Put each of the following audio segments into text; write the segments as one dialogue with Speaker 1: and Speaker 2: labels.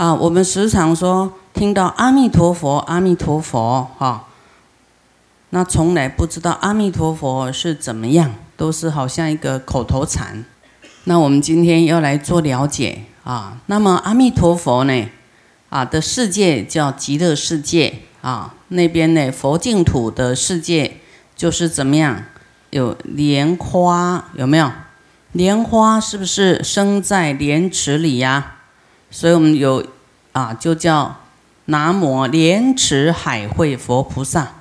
Speaker 1: 啊，我们时常说听到阿弥陀佛，阿弥陀佛，哈，那从来不知道阿弥陀佛是怎么样，都是好像一个口头禅。那我们今天要来做了解啊，那么阿弥陀佛呢，啊的世界叫极乐世界啊，那边呢佛净土的世界就是怎么样？有莲花有没有？莲花是不是生在莲池里呀？所以我们有啊，就叫南无莲池海会佛菩萨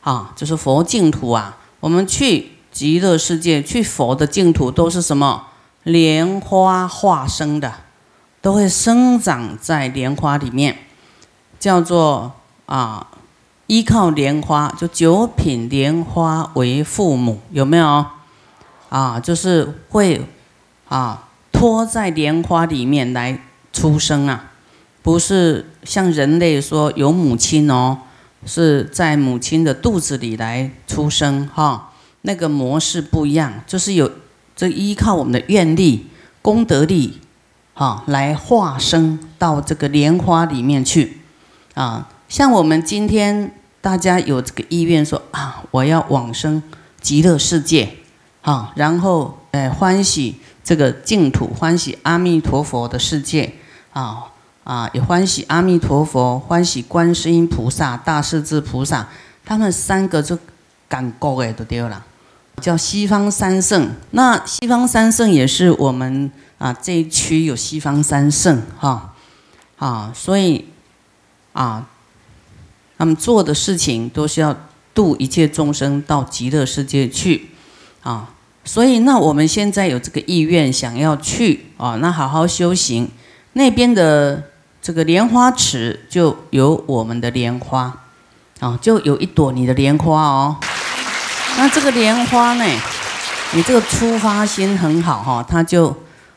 Speaker 1: 啊，就是佛净土啊。我们去极乐世界，去佛的净土都是什么？莲花化生的，都会生长在莲花里面，叫做啊，依靠莲花，就九品莲花为父母，有没有？啊，就是会啊，托在莲花里面来。出生啊，不是像人类说有母亲哦，是在母亲的肚子里来出生哈，那个模式不一样，就是有这依靠我们的愿力、功德力，哈，来化生到这个莲花里面去啊。像我们今天大家有这个意愿说啊，我要往生极乐世界，哈，然后哎欢喜这个净土，欢喜阿弥陀佛的世界。啊啊！也欢喜阿弥陀佛，欢喜观世音菩萨、大势至菩萨，他们三个就感够哎，都丢了，叫西方三圣。那西方三圣也是我们啊这一区有西方三圣哈啊，所以啊，他们做的事情都是要度一切众生到极乐世界去啊。所以那我们现在有这个意愿，想要去啊，那好好修行。那边的这个莲花池就有我们的莲花，啊，就有一朵你的莲花哦。那这个莲花呢，你这个出发心很好哈，它就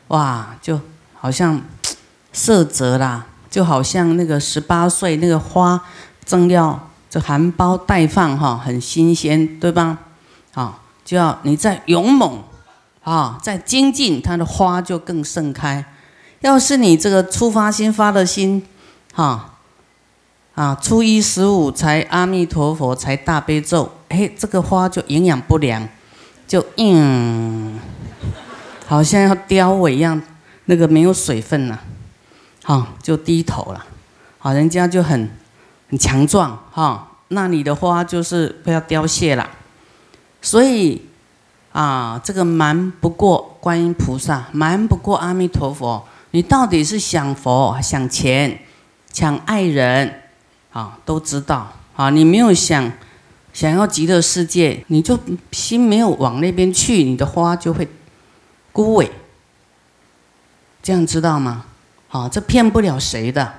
Speaker 1: 哇，就好像色泽啦，就好像那个十八岁那个花正要这含苞待放哈，很新鲜，对吧？啊，就要你在勇猛啊，在精进，它的花就更盛开。要是你这个出发心发的心，哈，啊，初一十五才阿弥陀佛才大悲咒，哎，这个花就营养不良，就嗯，好像要凋萎一样，那个没有水分了，哈，就低头了，好，人家就很很强壮，哈，那你的花就是不要凋谢了，所以啊，这个瞒不过观音菩萨，瞒不过阿弥陀佛。你到底是想佛、想钱、想爱人，啊，都知道啊。你没有想想要极乐世界，你就心没有往那边去，你的花就会枯萎。这样知道吗？啊，这骗不了谁的，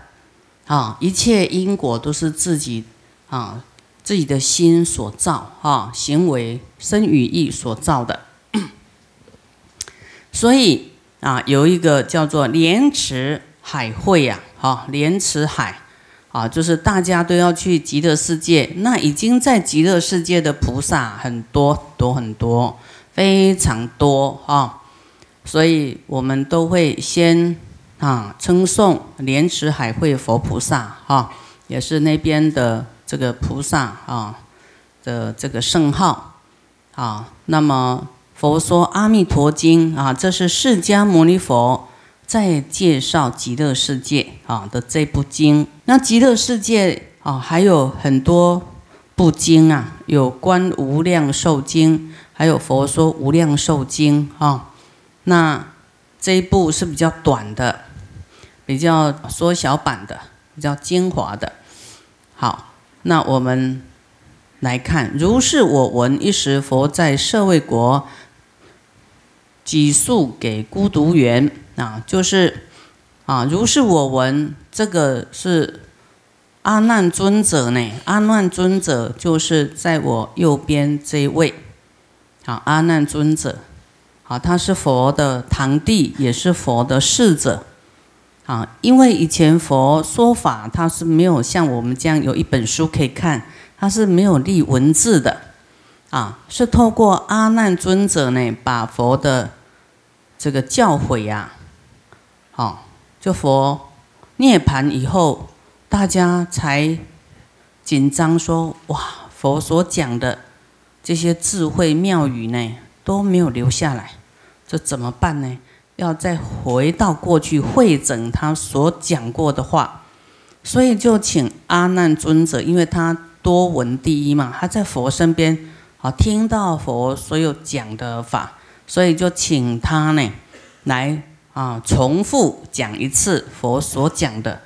Speaker 1: 啊，一切因果都是自己啊自己的心所造，啊，行为身语意所造的，所以。啊，有一个叫做莲池海会呀，哈，莲池海，啊，就是大家都要去极乐世界。那已经在极乐世界的菩萨很多多很多，非常多啊，所以我们都会先啊称颂莲池海会佛菩萨，哈，也是那边的这个菩萨啊的这个圣号，啊，那么。佛说《阿弥陀经》啊，这是释迦牟尼佛在介绍极乐世界啊的这部经。那极乐世界啊，还有很多部经啊，有关无量寿经，还有佛说无量寿经啊。那这一部是比较短的，比较缩小版的，比较精华的。好，那我们来看，如是我闻，一时佛在舍卫国。几述给孤独园。啊，就是啊，如是我闻，这个是阿难尊者呢。阿难尊者就是在我右边这一位，啊，阿难尊者，啊，他是佛的堂弟，也是佛的侍者，啊，因为以前佛说法，他是没有像我们这样有一本书可以看，他是没有立文字的，啊，是透过阿难尊者呢，把佛的这个教诲呀，好，就佛涅盘以后，大家才紧张说：哇，佛所讲的这些智慧妙语呢，都没有留下来，这怎么办呢？要再回到过去会诊他所讲过的话，所以就请阿难尊者，因为他多闻第一嘛，他在佛身边，啊，听到佛所有讲的法，所以就请他呢，来啊，重复讲一次佛所讲的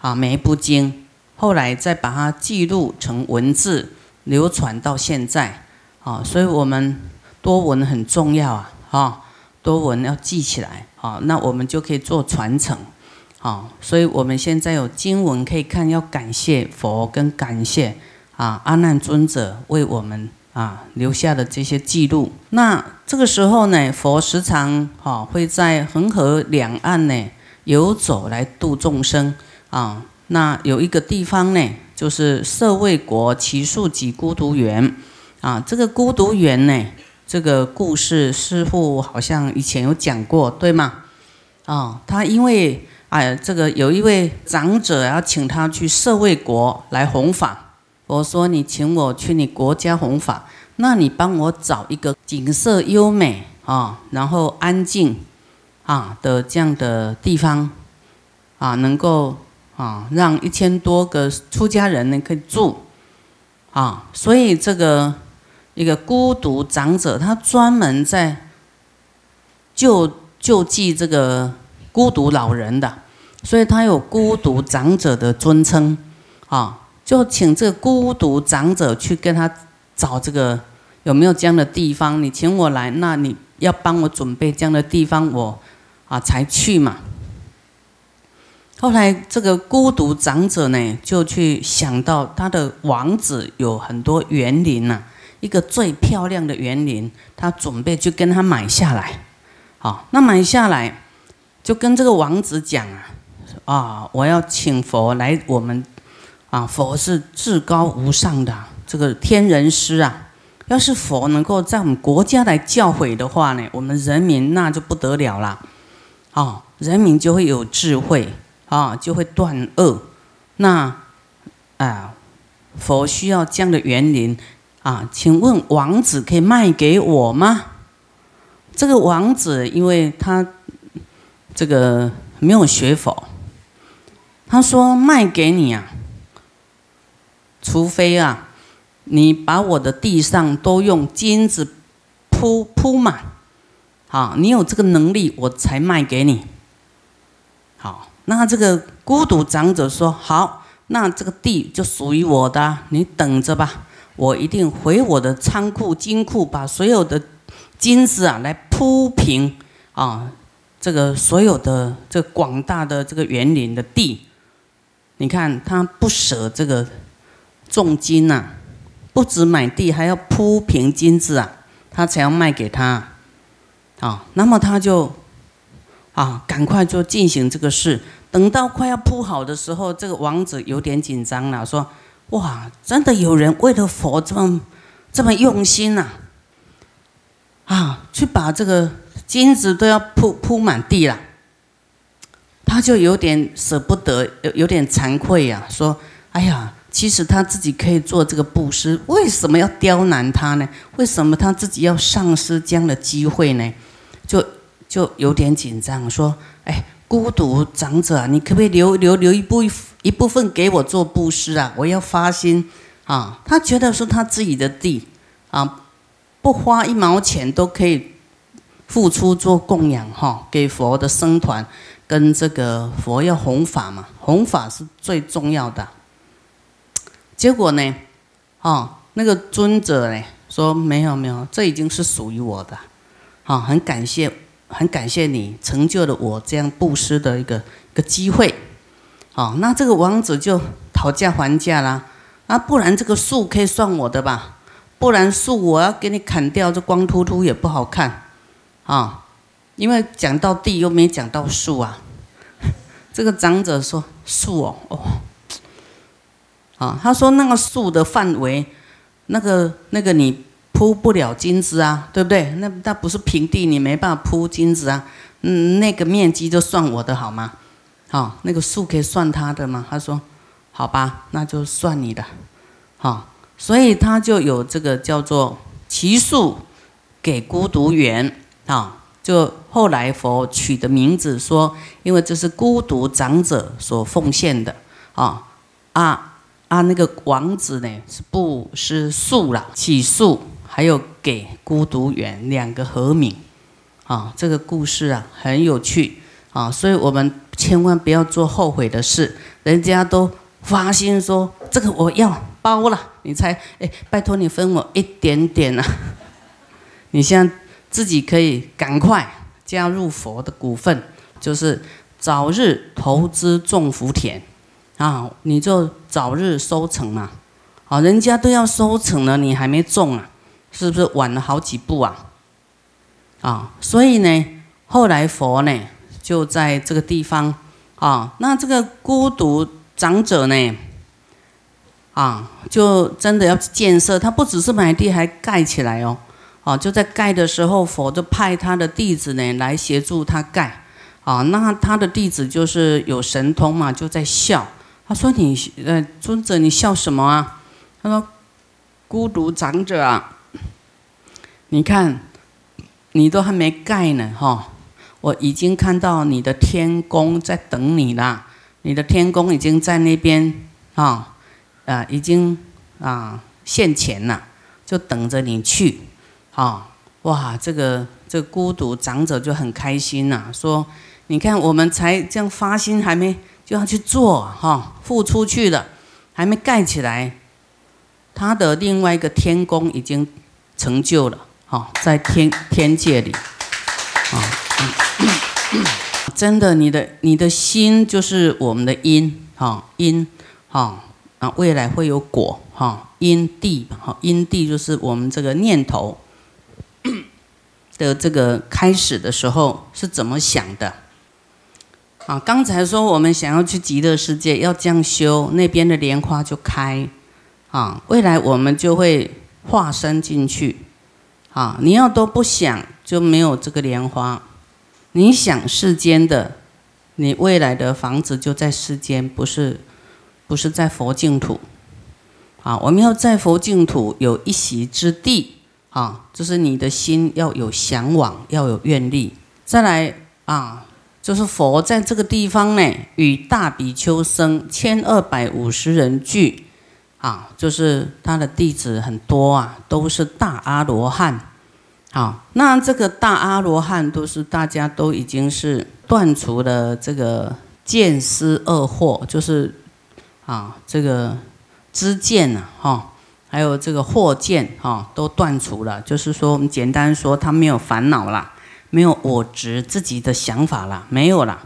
Speaker 1: 啊每一部经，后来再把它记录成文字，流传到现在，啊，所以我们多闻很重要啊，啊。多闻要记起来，好，那我们就可以做传承，好，所以我们现在有经文可以看，要感谢佛跟感谢啊阿难尊者为我们啊留下的这些记录。那这个时候呢，佛时常哈会在恒河两岸呢游走来度众生啊。那有一个地方呢，就是舍卫国奇树及孤独园啊，这个孤独园呢。这个故事师傅好像以前有讲过，对吗？啊，他因为哎，这个有一位长者要请他去舍卫国来弘法。我说你请我去你国家弘法，那你帮我找一个景色优美啊，然后安静啊的这样的地方啊，能够啊让一千多个出家人呢可以住啊，所以这个。一个孤独长者，他专门在救救济这个孤独老人的，所以他有孤独长者的尊称，啊，就请这个孤独长者去跟他找这个有没有这样的地方，你请我来，那你要帮我准备这样的地方，我啊才去嘛。后来这个孤独长者呢，就去想到他的王子有很多园林呐。一个最漂亮的园林，他准备去跟他买下来。好，那买下来就跟这个王子讲啊，啊，我要请佛来我们啊，佛是至高无上的这个天人师啊。要是佛能够在我们国家来教诲的话呢，我们人民那就不得了啦。哦，人民就会有智慧啊，就会断恶。那啊，佛需要这样的园林。啊，请问王子可以卖给我吗？这个王子，因为他这个没有学佛，他说卖给你啊，除非啊，你把我的地上都用金子铺铺满，好，你有这个能力，我才卖给你。好，那这个孤独长者说好，那这个地就属于我的，你等着吧。我一定回我的仓库金库，把所有的金子啊来铺平啊，这个所有的这广大的这个园林的地，你看他不舍这个重金呐，不止买地，还要铺平金子啊，他才要卖给他啊。那么他就啊，赶快就进行这个事。等到快要铺好的时候，这个王子有点紧张了，说。哇，真的有人为了佛这么这么用心呐！啊，去把这个金子都要铺铺满地了，他就有点舍不得，有有点惭愧呀。说：“哎呀，其实他自己可以做这个布施，为什么要刁难他呢？为什么他自己要丧失这样的机会呢？”就就有点紧张，说：“哎。”孤独长者，你可不可以留留留一部一部分给我做布施啊？我要发心啊！他觉得说他自己的地啊，不花一毛钱都可以付出做供养哈，给佛的僧团跟这个佛要弘法嘛，弘法是最重要的。结果呢，哦，那个尊者呢说没有没有，这已经是属于我的，哦，很感谢。很感谢你成就了我这样布施的一个一个机会，哦，那这个王子就讨价还价啦，啊，不然这个树可以算我的吧？不然树我要给你砍掉，这光秃秃也不好看，啊，因为讲到地又没讲到树啊。这个长者说树哦，哦，啊，他说那个树的范围，那个那个你。铺不了金子啊，对不对？那那不是平地，你没办法铺金子啊。嗯，那个面积就算我的好吗？好，那个树可以算他的吗？他说，好吧，那就算你的，好，所以他就有这个叫做奇树给孤独园，啊，就后来佛取的名字说，因为这是孤独长者所奉献的，啊啊啊，那个王子呢是布施树了，起诉，还有给孤独园两个和名。啊，这个故事啊很有趣啊，所以我们千万不要做后悔的事。人家都发心说这个我要包了，你才哎，拜托你分我一点点啊！你现在自己可以赶快加入佛的股份，就是早日投资种福田啊，你就早日收成嘛。啊，人家都要收成了，你还没种啊，是不是晚了好几步啊？啊，所以呢，后来佛呢就在这个地方啊，那这个孤独长者呢，啊，就真的要建设，他不只是买地，还盖起来哦，啊，就在盖的时候，佛就派他的弟子呢来协助他盖，啊，那他的弟子就是有神通嘛，就在笑，他说你呃尊者你笑什么啊？他说孤独长者啊，你看。你都还没盖呢，哈！我已经看到你的天宫在等你了，你的天宫已经在那边，啊，啊，已经啊现钱了，就等着你去，啊，哇，这个这孤独长者就很开心呐，说，你看我们才这样发心，还没就要去做，哈，付出去了，还没盖起来，他的另外一个天宫已经成就了。哈，在天天界里，啊，真的，你的你的心就是我们的因，哈，因，哈，啊，未来会有果，哈，因地，哈，因地就是我们这个念头的这个开始的时候是怎么想的？啊，刚才说我们想要去极乐世界，要这样修，那边的莲花就开，啊，未来我们就会化身进去。啊，你要都不想，就没有这个莲花。你想世间的，你未来的房子就在世间，不是，不是在佛净土。啊，我们要在佛净土有一席之地。啊，就是你的心要有向往，要有愿力。再来啊，就是佛在这个地方呢，与大比丘僧千二百五十人聚。啊，就是他的弟子很多啊，都是大阿罗汉。好，那这个大阿罗汉都是大家都已经是断除了这个见思二惑，就是啊，这个知见呐，哈，还有这个惑见哈，都断除了。就是说，我们简单说，他没有烦恼啦，没有我执自己的想法啦，没有啦，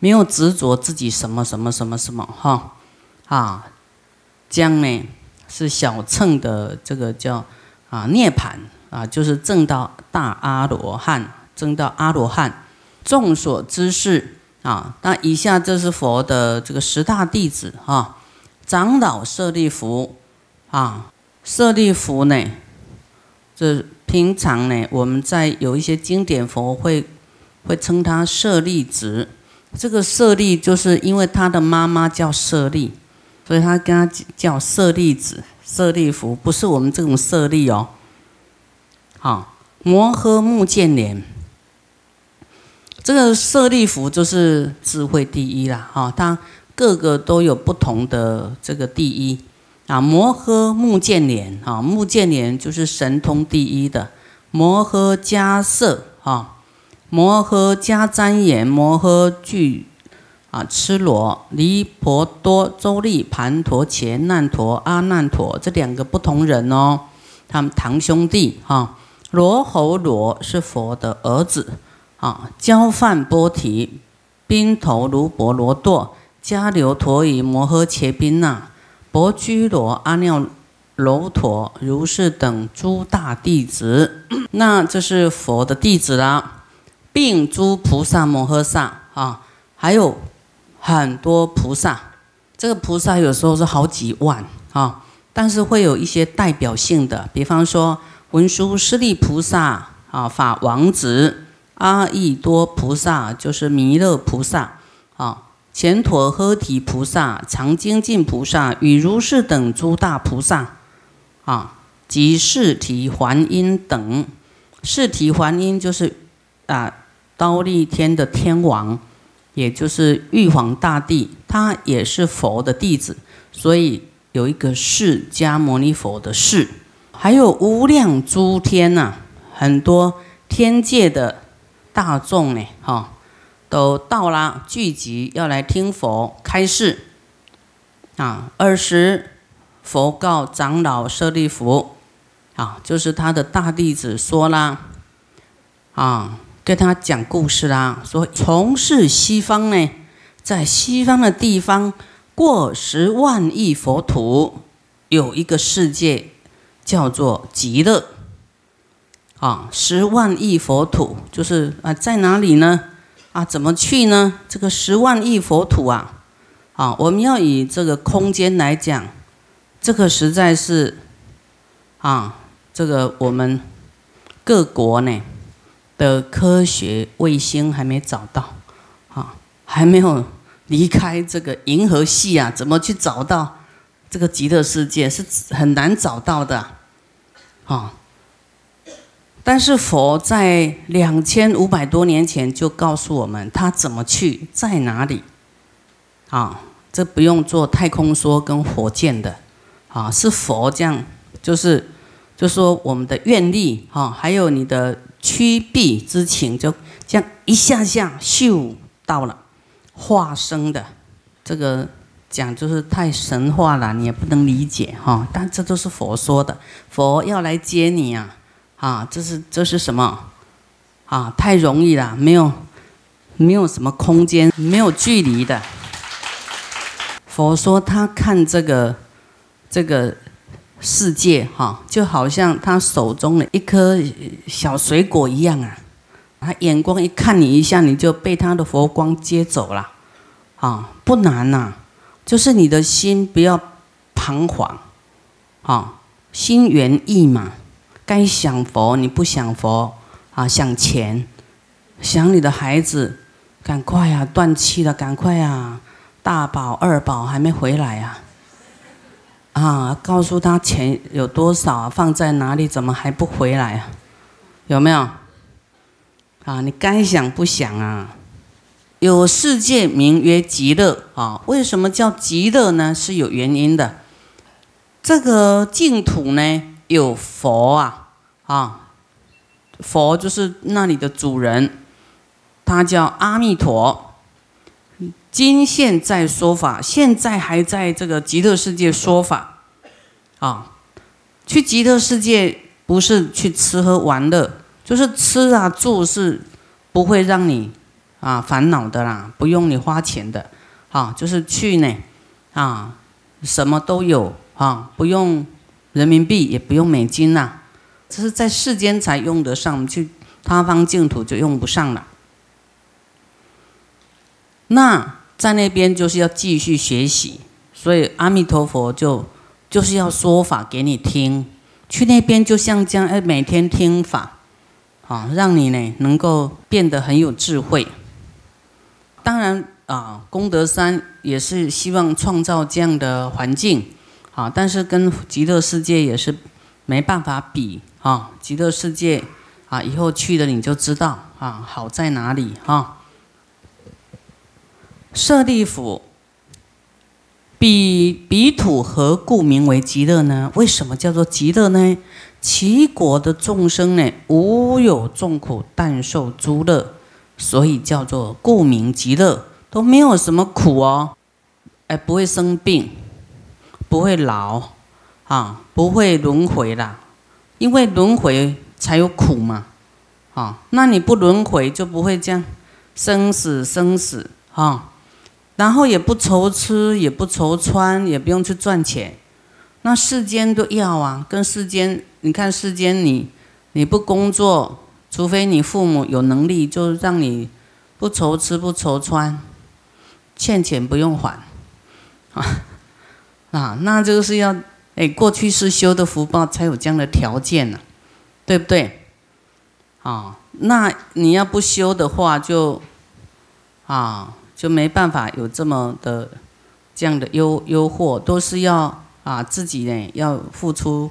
Speaker 1: 没有执着自己什么什么什么什么哈啊。将呢是小乘的这个叫啊涅盘啊，就是证到大阿罗汉，证到阿罗汉。众所知是啊，那以下这是佛的这个十大弟子哈，长老舍利弗啊，舍利弗呢，这平常呢我们在有一些经典佛会会称他舍利子，这个舍利就是因为他的妈妈叫舍利。所以他跟他叫舍利子、舍利弗，不是我们这种舍利哦。好，摩诃目犍连，这个舍利弗就是智慧第一啦。哈，他各个都有不同的这个第一啊。摩诃目犍连，啊，目犍连就是神通第一的。摩诃迦摄，啊，摩诃迦旃延，摩诃具。啊，痴罗、离婆多、周利、盘陀、伽难陀、阿难陀这两个不同人哦，他们堂兄弟哈。罗侯罗是佛的儿子啊。交饭波提、宾头卢婆罗堕、迦留陀夷、摩诃伽宾那、佛居罗、阿耨罗陀如是等诸大弟子，那这是佛的弟子啦，并诸菩萨摩诃萨啊，还有。很多菩萨，这个菩萨有时候是好几万啊，但是会有一些代表性的，比方说文殊师利菩萨啊，法王子阿逸多菩萨就是弥勒菩萨。啊，前陀诃提菩萨、常精进菩萨与如是等诸大菩萨，啊，及释提还因等，释提还因就是啊，刀立天的天王，也就是玉皇大帝，他也是佛的弟子，所以有一个释迦牟尼佛的释，还有无量诸天呐，很多天界的大众呢，哈。都到了，聚集要来听佛开示。啊，尔时佛告长老舍利弗，啊，就是他的大弟子说啦，啊，跟他讲故事啦，说从事西方呢，在西方的地方过十万亿佛土，有一个世界叫做极乐。啊，十万亿佛土就是啊，在哪里呢？啊，怎么去呢？这个十万亿佛土啊，啊，我们要以这个空间来讲，这个实在是，啊，这个我们各国呢的科学卫星还没找到，啊，还没有离开这个银河系啊，怎么去找到这个极乐世界是很难找到的，啊。但是佛在两千五百多年前就告诉我们，他怎么去，在哪里，啊，这不用做太空梭跟火箭的，啊，是佛这样，就是，就说我们的愿力，哈，还有你的趋避之情，就这样一下下咻到了，化生的，这个讲就是太神话了，你也不能理解哈，但这都是佛说的，佛要来接你啊。啊，这是这是什么？啊，太容易了，没有，没有什么空间，没有距离的。佛说他看这个这个世界，哈，就好像他手中的一颗小水果一样啊。他眼光一看你一下，你就被他的佛光接走了。啊，不难呐，就是你的心不要彷徨，啊，心猿意马。该想佛你不想佛啊，想钱，想你的孩子，赶快呀，断气了，赶快呀，大宝二宝还没回来呀，啊，告诉他钱有多少，放在哪里，怎么还不回来啊？有没有？啊，你该想不想啊？有世界名曰极乐啊，为什么叫极乐呢？是有原因的，这个净土呢？有佛啊，啊，佛就是那里的主人，他叫阿弥陀。今现在说法，现在还在这个极乐世界说法，啊，去极乐世界不是去吃喝玩乐，就是吃啊住是不会让你啊烦恼的啦，不用你花钱的，啊，就是去呢，啊，什么都有啊，不用。人民币也不用美金呐，这是在世间才用得上，去他方净土就用不上了。那在那边就是要继续学习，所以阿弥陀佛就就是要说法给你听。去那边就像这样，哎，每天听法，啊，让你呢能够变得很有智慧。当然啊，功德山也是希望创造这样的环境。啊，但是跟极乐世界也是没办法比啊！极乐世界啊，以后去了你就知道啊，好在哪里哈？舍利弗，彼彼土何故名为极乐呢？为什么叫做极乐呢？其国的众生呢，无有众苦，但受诸乐，所以叫做故名极乐，都没有什么苦哦，哎，不会生病。不会老，啊，不会轮回啦，因为轮回才有苦嘛，啊，那你不轮回就不会这样，生死生死，啊，然后也不愁吃，也不愁穿，也不用去赚钱，那世间都要啊，跟世间，你看世间你你不工作，除非你父母有能力，就让你不愁吃不愁穿，欠钱不用还，啊。啊，那就是要哎，过去是修的福报才有这样的条件呢，对不对？啊，那你要不修的话，就啊，就没办法有这么的这样的诱诱惑，都是要啊自己呢要付出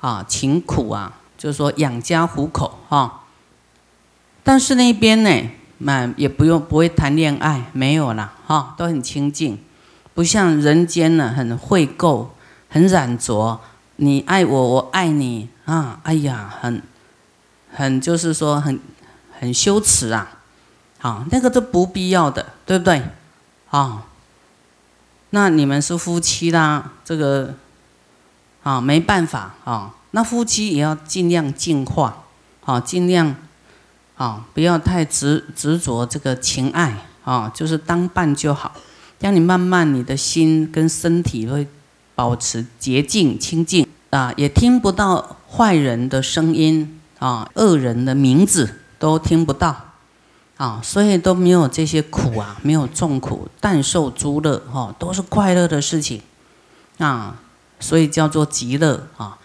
Speaker 1: 啊勤苦啊，就是说养家糊口哈。但是那边呢，嘛也不用不会谈恋爱，没有啦哈，都很清净，不像人间呢很会垢，很染浊。你爱我，我爱你啊！哎呀，很很就是说很很羞耻啊！好，那个都不必要的，对不对？啊，那你们是夫妻啦，这个啊没办法啊。那夫妻也要尽量净化，啊，尽量啊不要太执执着这个情爱啊，就是当伴就好。让你慢慢你的心跟身体会保持洁净清净啊，也听不到坏人的声音啊，恶人的名字都听不到。啊，所以都没有这些苦啊，没有众苦，但受诸乐，哈，都是快乐的事情，啊，所以叫做极乐啊。